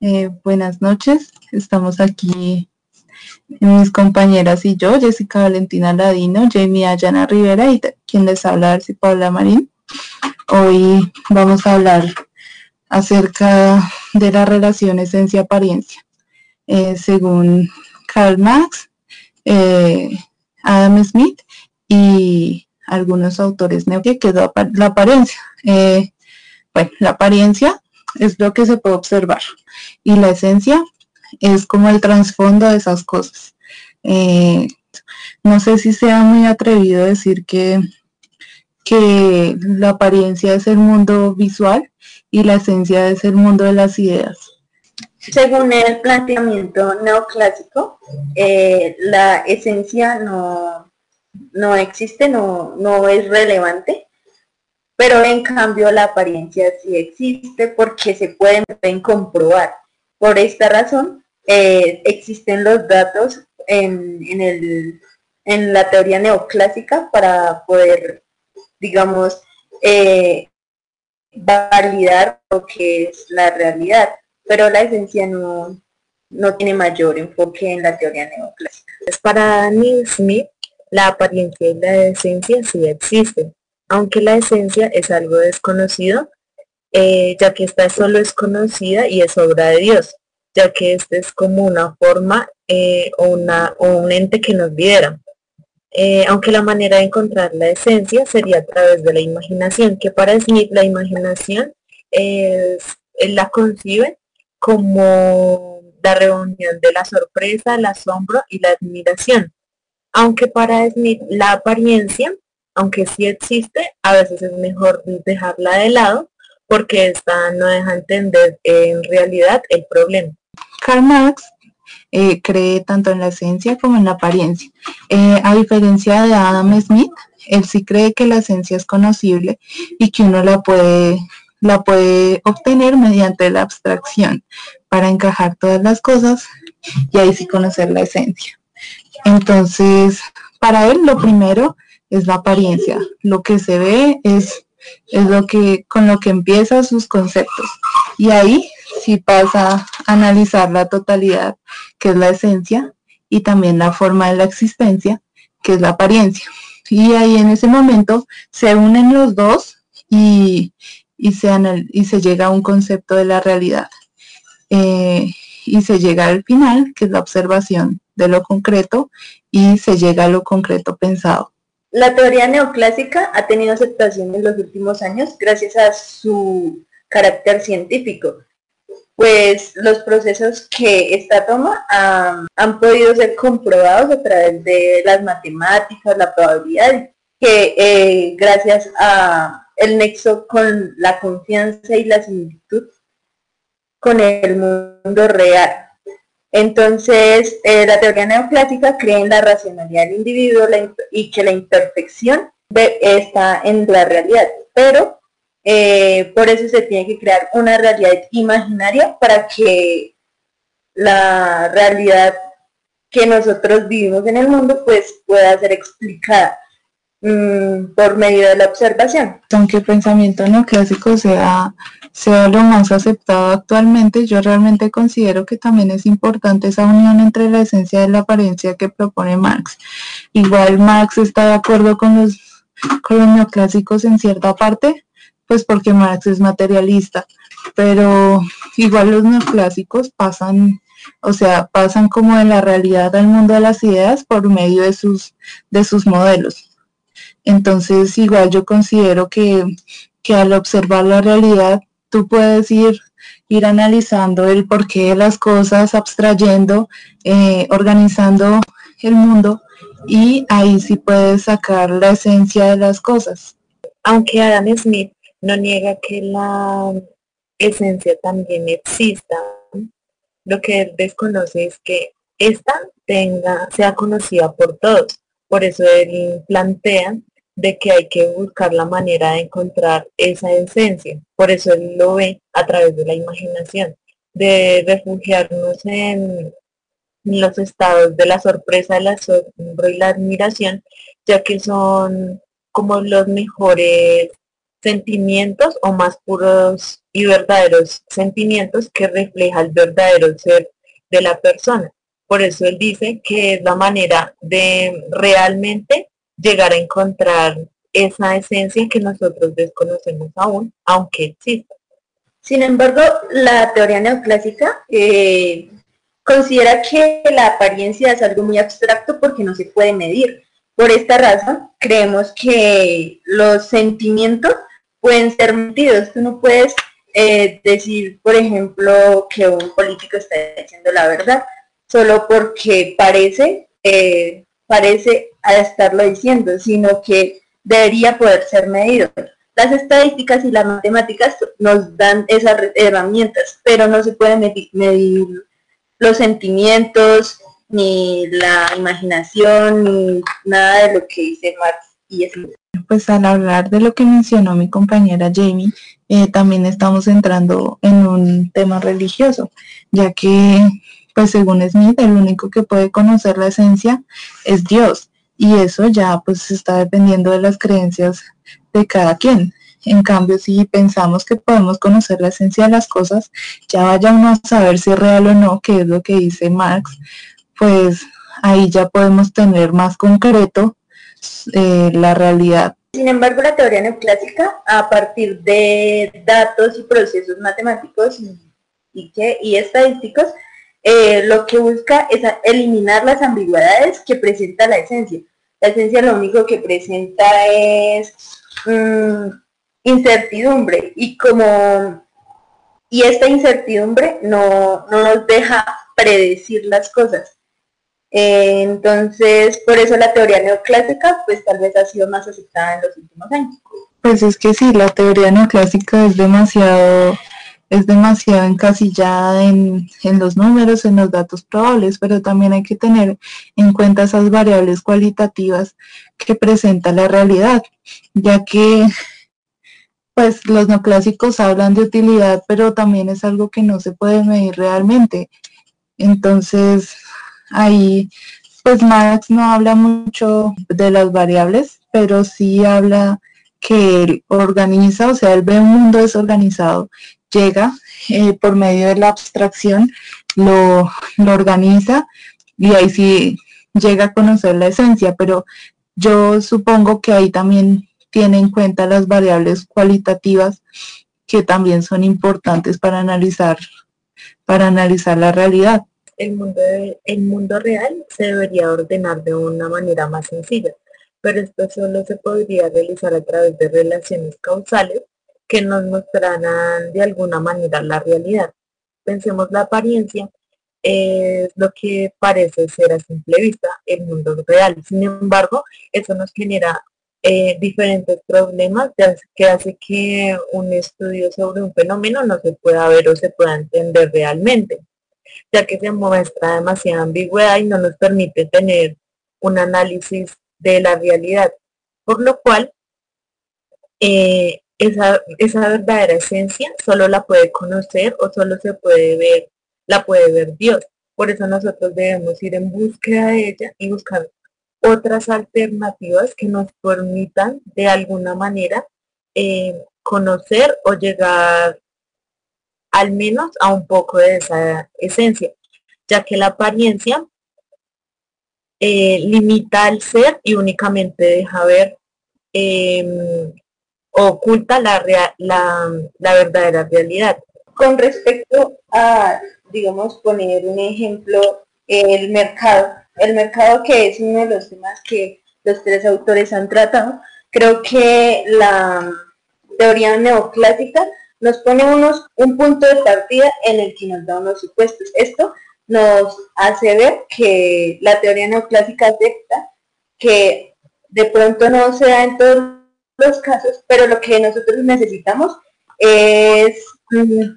Eh, buenas noches, estamos aquí mis compañeras y yo, Jessica Valentina Ladino, Jamie Ayana Rivera y quien les habla, si Paula Marín. Hoy vamos a hablar acerca de la relación esencia-apariencia. Eh, según Karl Marx, eh, Adam Smith y algunos autores que es la apariencia. bueno, la apariencia es lo que se puede observar y la esencia es como el trasfondo de esas cosas. Eh, no sé si sea muy atrevido decir que, que la apariencia es el mundo visual y la esencia es el mundo de las ideas. Según el planteamiento neoclásico, eh, la esencia no, no existe, no, no es relevante, pero en cambio la apariencia sí existe porque se pueden, comprobar. Por esta razón eh, existen los datos en, el, en, la teoría neoclásica para poder, digamos, eh, validar lo que es la realidad, pero la esencia no, no tiene mayor enfoque en la teoría neoclásica. Para Daniel Smith, la apariencia y la esencia sí existen, aunque la esencia es algo desconocido, eh, ya que esta solo es conocida y es obra de Dios, ya que este es como una forma eh, o, una, un ente que nos lidera. Eh, aunque la manera de encontrar la esencia sería a través de la imaginación, que para Smith la imaginación es, la concibe como la reunión de la sorpresa, el asombro y la admiración. Aunque para Smith la apariencia aunque sí existe, a veces es mejor dejarla de lado porque esta no deja entender en realidad el problema. Karl Marx eh, cree tanto en la esencia como en la apariencia. Eh, a diferencia de Adam Smith, él sí cree que la esencia es conocible y que uno la puede, la puede obtener mediante la abstracción para encajar todas las cosas y ahí sí conocer la esencia. Entonces, para él lo primero es la apariencia. Lo que se ve es, es lo que, con lo que empieza sus conceptos. Y ahí sí pasa a analizar la totalidad, que es la esencia, y también la forma de la existencia, que es la apariencia. Y ahí en ese momento se unen los dos y, y, se, y se llega a un concepto de la realidad. Eh, y se llega al final, que es la observación de lo concreto, y se llega a lo concreto pensado. La teoría neoclásica ha tenido aceptación en los últimos años gracias a su carácter científico, pues los procesos que esta toma han podido ser comprobados a través de las matemáticas, la probabilidad, que eh, gracias a el nexo con la confianza y la similitud con el mundo real. Entonces, eh, la teoría neoclásica cree en la racionalidad del individuo y que la imperfección está en la realidad, pero eh, por eso se tiene que crear una realidad imaginaria para que la realidad que nosotros vivimos en el mundo pues pueda ser explicada. Mm, por medio de la observación. Aunque el pensamiento neoclásico sea, sea lo más aceptado actualmente, yo realmente considero que también es importante esa unión entre la esencia y la apariencia que propone Marx. Igual Marx está de acuerdo con los, con los neoclásicos en cierta parte, pues porque Marx es materialista, pero igual los neoclásicos pasan o sea, pasan como de la realidad al mundo de las ideas por medio de sus, de sus modelos. Entonces, igual yo considero que, al observar la realidad, tú puedes ir, ir analizando el porqué de las cosas, abstrayendo, eh, organizando el mundo y ahí sí puedes sacar la esencia de las cosas. Aunque Adam Smith no niega que la esencia también exista, lo que él desconoce es que esta tenga, sea conocida por todos. Por eso él plantea de que hay que buscar la manera de encontrar esa esencia. Por eso él lo ve a través de la imaginación, de refugiarnos en los estados de la sorpresa, el asombro y la admiración, ya que son como los mejores sentimientos o más puros y verdaderos sentimientos que refleja el verdadero ser de la persona. Por eso él dice que es la manera de realmente llegar a encontrar esa esencia que nosotros desconocemos aún, aunque exista. Sin embargo, la teoría neoclásica eh, considera que la apariencia es algo muy abstracto porque no se puede medir. Por esta razón, creemos que los sentimientos pueden ser medidos. Tú no puedes eh, decir, por ejemplo, que un político está diciendo la verdad, solo porque parece, eh, parece a estarlo diciendo, sino que debería poder ser medido. Las estadísticas y las matemáticas nos dan esas herramientas, pero no se pueden medir, los sentimientos, ni la imaginación, ni nada de lo que dice Marx y eso. Pues al hablar de lo que mencionó mi compañera Jamie, eh, también estamos entrando en un tema religioso, ya que pues según Smith, el único que puede conocer la esencia es Dios. Y eso ya pues está dependiendo de las creencias de cada quien. En cambio, si pensamos que podemos conocer la esencia de las cosas, ya vaya uno a saber si es real o no, que es lo que dice Marx, pues ahí ya podemos tener más concreto eh, la realidad. Sin embargo, la teoría neoclásica, a partir de datos y procesos matemáticos y, y estadísticos, eh, lo que busca es eliminar las ambigüedades que presenta la esencia. La esencia lo único que presenta es mm, incertidumbre y como y esta incertidumbre no, nos deja predecir las cosas. Eh, entonces, por eso la teoría neoclásica, pues tal vez ha sido más aceptada en los últimos años. Pues es que sí, la teoría neoclásica es demasiado es demasiado encasillada en, en, los números, en los datos probables, pero también hay que tener en cuenta esas variables cualitativas que presenta la realidad, ya que pues los neoclásicos hablan de utilidad, pero también es algo que no se puede medir realmente. Entonces, ahí, pues Marx no habla mucho de las variables, pero sí habla que él organiza, o sea, él ve un mundo desorganizado llega eh, por medio de la abstracción, lo, lo organiza y ahí sí llega a conocer la esencia, pero yo supongo que ahí también tiene en cuenta las variables cualitativas que también son importantes para analizar, para analizar la realidad. El mundo, el mundo real se debería ordenar de una manera más sencilla, pero esto solo se podría realizar a través de relaciones causales que nos mostrarán de alguna manera la realidad. Pensemos la apariencia, es lo que parece ser a simple vista el mundo real. Sin embargo, eso nos genera eh, diferentes problemas que hace que un estudio sobre un fenómeno no se pueda ver o se pueda entender realmente, ya que se muestra demasiada ambigüedad y no nos permite tener un análisis de la realidad, por lo cual eh, esa, esa verdadera esencia solo la puede conocer o solo se puede ver, la puede ver Dios. Por eso nosotros debemos ir en búsqueda de ella y buscar otras alternativas que nos permitan de alguna manera eh, conocer o llegar al menos a un poco de esa esencia, ya que la apariencia eh, limita al ser y únicamente deja ver em, oculta la, la, la verdadera realidad. Con respecto a, digamos, poner un ejemplo, el mercado, el mercado que es uno de los temas que los tres autores han tratado, creo que la teoría neoclásica nos pone unos, un punto de partida en el que nos da unos supuestos. Esto nos hace ver que la teoría neoclásica acepta que de pronto no se da en todos los casos, pero lo que nosotros necesitamos es mm,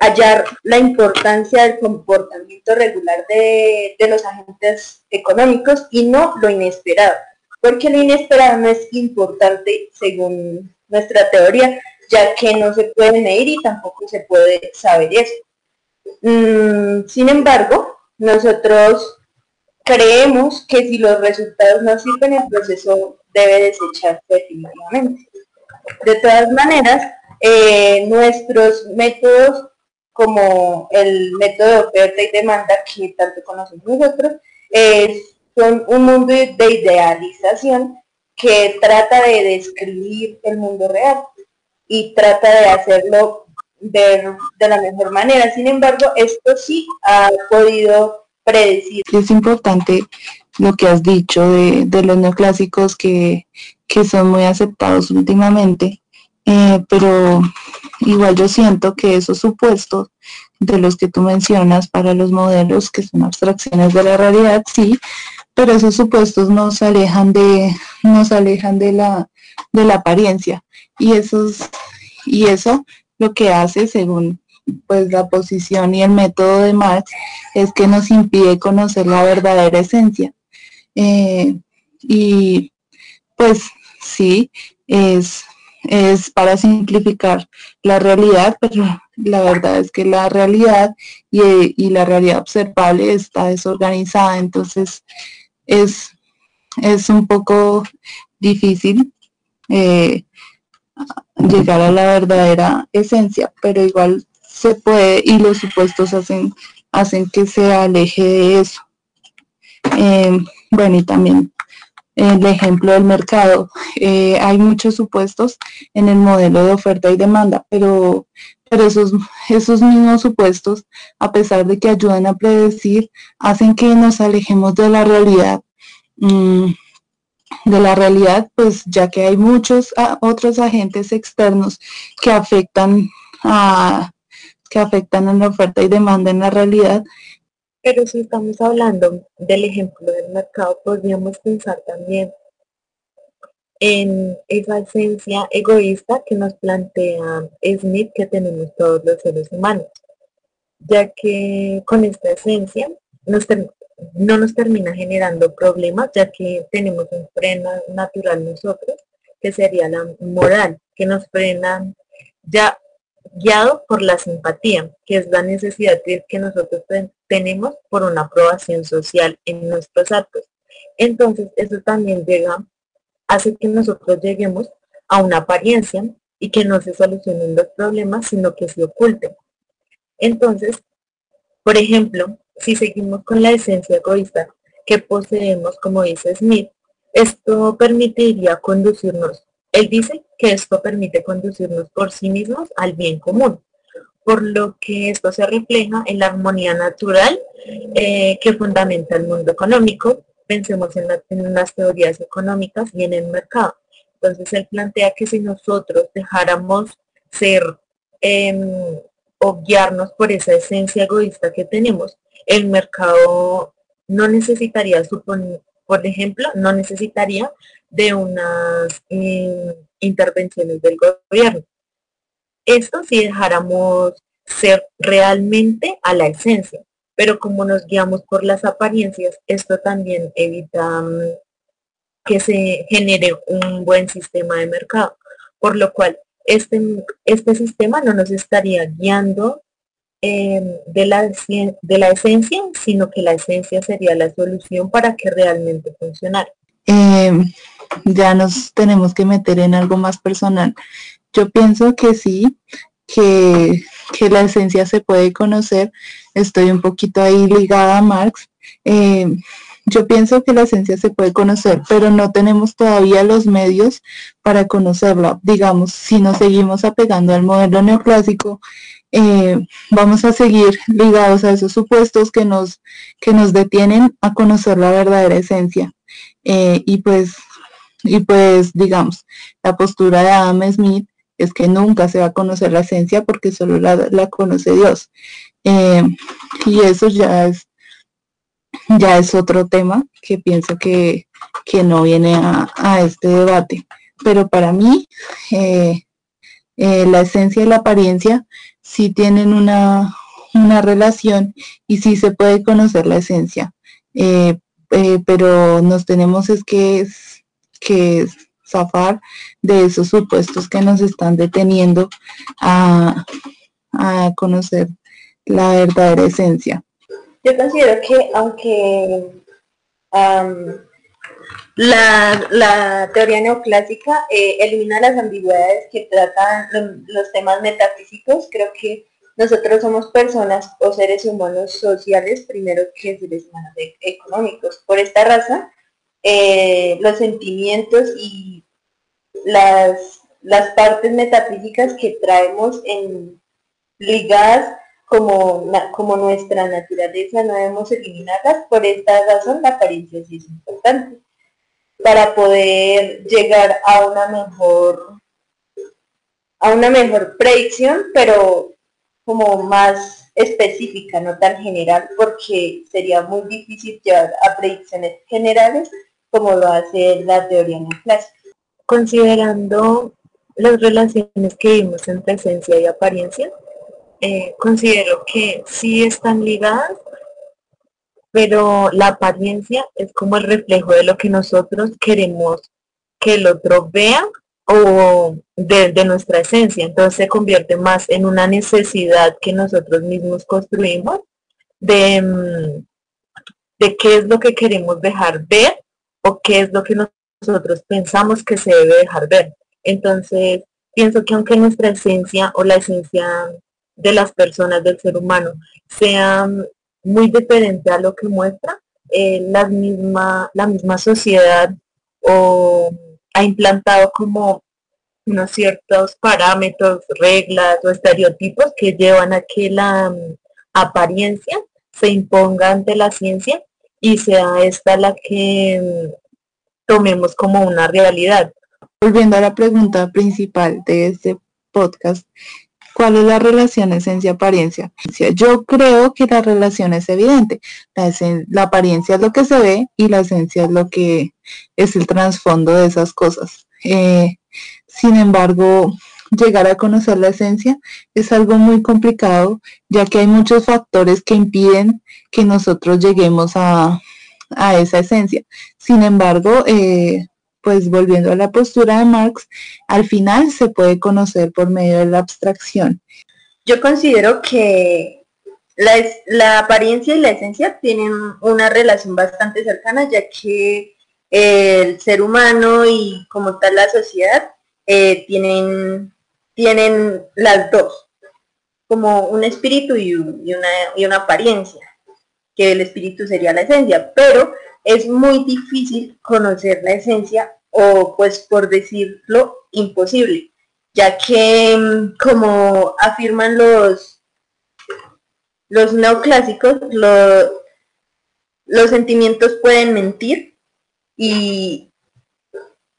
hallar la importancia del comportamiento regular de, de, los agentes económicos y no lo inesperado, porque lo inesperado no es importante según nuestra teoría, ya que no se puede medir y tampoco se puede saber eso. Mm, sin embargo, nosotros creemos que si los resultados no sirven, el proceso debe desecharse definitivamente. De todas maneras, eh, nuestros métodos como el método de oferta y demanda que tanto conocemos nosotros, son un mundo de idealización que trata de describir el mundo real y trata de hacerlo de, la mejor manera. Sin embargo, esto sí ha podido predecir. Es importante lo que has dicho de, los neoclásicos que, que, son muy aceptados últimamente, eh, pero igual yo siento que esos supuestos de los que tú mencionas para los modelos que son abstracciones de la realidad, sí, pero esos supuestos nos alejan de, nos alejan de la, de la apariencia. Y esos, y eso lo que hace, según pues la posición y el método de Marx, es que nos impide conocer la verdadera esencia. Eh, y pues sí, es, es para simplificar la realidad, pero la verdad es que la realidad y, y la realidad observable está desorganizada, entonces es, es un poco difícil eh, llegar a la verdadera esencia, pero igual se puede y los supuestos hacen, hacen que se aleje de eso. Eh, bueno, y también el ejemplo del mercado. Eh, hay muchos supuestos en el modelo de oferta y demanda, pero, pero esos, esos mismos supuestos, a pesar de que ayudan a predecir, hacen que nos alejemos de la realidad. Mm, de la realidad, pues ya que hay muchos ah, otros agentes externos que afectan a que afectan a la oferta y demanda en la realidad. Pero si estamos hablando del ejemplo del mercado, podríamos pensar también en esa esencia egoísta que nos plantea Smith que tenemos todos los seres humanos, ya que con esta esencia no nos termina generando problemas, ya que tenemos un freno natural nosotros, que sería la moral, que nos frena ya guiado por la simpatía, que es la necesidad que nosotros tenemos por una aprobación social en nuestros actos. Entonces, eso también llega hace que nosotros lleguemos a una apariencia y que no se solucionen los problemas, sino que se oculten. Entonces, por ejemplo, si seguimos con la esencia egoísta que poseemos, como dice Smith, esto permitiría conducirnos. Él dice que esto permite conducirnos por sí mismos al bien común, por lo que esto se refleja en la armonía natural eh, que fundamenta el mundo económico, pensemos en, las teorías económicas y en el mercado. Entonces él plantea que si nosotros dejáramos ser em, o guiarnos por esa esencia egoísta que tenemos, el mercado no necesitaría, por ejemplo, no necesitaría de unas em, intervenciones del gobierno. Esto si dejáramos ser realmente a la esencia pero como nos guiamos por las apariencias, esto también evita mm, que se genere un buen sistema de mercado, por lo cual este, este sistema no nos estaría guiando em, de, la, de la esencia, sino que la esencia sería la solución para que realmente funcionara. Em, ya nos tenemos que meter en algo más personal. Yo pienso que sí, que, la esencia se puede conocer. Estoy un poquito ahí ligada a Marx. Eh, yo pienso que la esencia se puede conocer, pero no tenemos todavía los medios para conocerla. Digamos, si nos seguimos apegando al modelo neoclásico, eh, vamos a seguir ligados a esos supuestos que nos, que nos detienen a conocer la verdadera esencia. Eh, y pues, y pues, digamos, la postura de Adam Smith es que nunca se va a conocer la esencia porque solo la, conoce Dios. Eh, y eso ya es, ya es otro tema que pienso que, no viene a, este debate. Pero para mí, la esencia y la apariencia sí tienen una, relación y sí se puede conocer la esencia. pero nos tenemos es que, que zafar de esos supuestos que nos están deteniendo a, conocer la verdadera esencia. Yo considero que aunque La, teoría neoclásica eh, elimina las ambigüedades que tratan los, temas metafísicos. Creo que nosotros somos personas o seres humanos sociales primero que seres humanos e, económicos. Por esta razón, eh, los sentimientos y las, las partes metafísicas que traemos en, ligadas como, como nuestra naturaleza, no debemos eliminarlas. Por esta razón, la apariencia sí es importante para poder llegar a una mejor a una mejor predicción, pero como más específica, no tan general, porque sería muy difícil llegar a predicciones generales como lo hace la teoría neoclásica. Considerando las relaciones que vimos entre esencia y apariencia, eh, considero que sí están ligadas, pero la apariencia es como el reflejo de lo que nosotros queremos que el otro vea o de, nuestra esencia. Entonces se convierte más en una necesidad que nosotros mismos construimos de, mm, de qué es lo que queremos dejar ver o qué es lo que nosotros pensamos que se debe dejar ver. Entonces, pienso que aunque nuestra esencia o la esencia de las personas, del ser humano, sea muy diferente a lo que muestra, eh, la, misma, la misma sociedad o ha implantado como unos ciertos parámetros, reglas o estereotipos que llevan a que la mm, apariencia se imponga ante la ciencia y sea esta la que mm, tomemos como una realidad. Volviendo a la pregunta principal de este podcast, ¿Cuál es la relación esencia-apariencia? Yo creo que la relación es evidente. La, apariencia es lo que se ve y la esencia es lo que es el trasfondo de esas cosas. Eh, sin embargo, llegar a conocer la esencia es algo muy complicado, ya que hay muchos factores que impiden que nosotros lleguemos a, esa esencia. Sin embargo, eh, pues volviendo a la postura de Marx, al final se puede conocer por medio de la abstracción. Yo considero que la, apariencia y la esencia tienen una relación bastante cercana, ya que el ser humano y como tal la sociedad eh, tienen, tienen las dos, como un espíritu y, una, y una apariencia, que el espíritu sería la esencia, pero es muy difícil conocer la esencia o pues por decirlo imposible, ya que mm, como afirman los, los neoclásicos, los sentimientos pueden mentir y,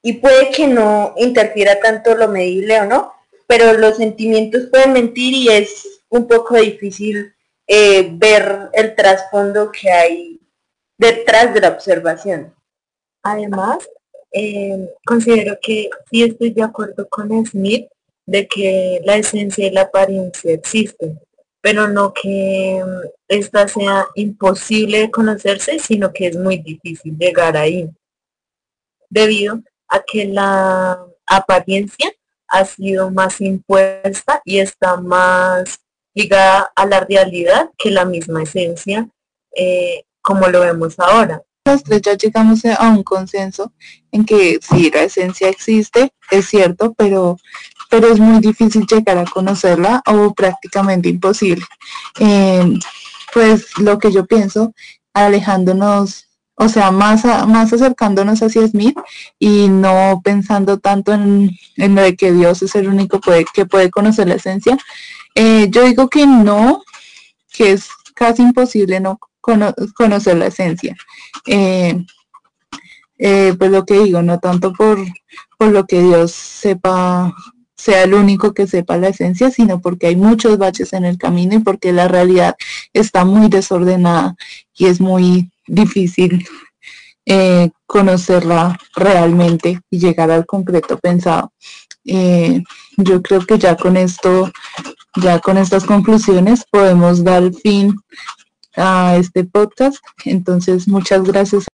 y puede que no interfiera tanto lo medible o no, pero los sentimientos pueden mentir y es un poco difícil eh, ver el trasfondo que hay detrás de la observación. Además, eh, considero que sí estoy de acuerdo con Smith de que la esencia y la apariencia existen, pero no que mm, esta sea imposible de conocerse, sino que es muy difícil llegar ahí, debido a que la apariencia ha sido más impuesta y está más ligada a la realidad que la misma esencia, eh, como lo vemos ahora los tres ya llegamos a un consenso en que si la esencia existe, es cierto, pero, pero es muy difícil llegar a conocerla o prácticamente imposible. Eh, pues lo que yo pienso, alejándonos, o sea, más, más acercándonos hacia Smith y no pensando tanto en, lo de que Dios es el único que puede conocer la esencia, eh, yo digo que no, que es casi imposible no conocer la esencia. Eh, eh, pues lo que digo, no tanto por, por lo que Dios sepa, sea el único que sepa la esencia, sino porque hay muchos baches en el camino y porque la realidad está muy desordenada y es muy difícil eh, conocerla realmente y llegar al concreto pensado. yo creo que ya con esto, ya con estas conclusiones podemos dar fin a este podcast. Entonces, muchas gracias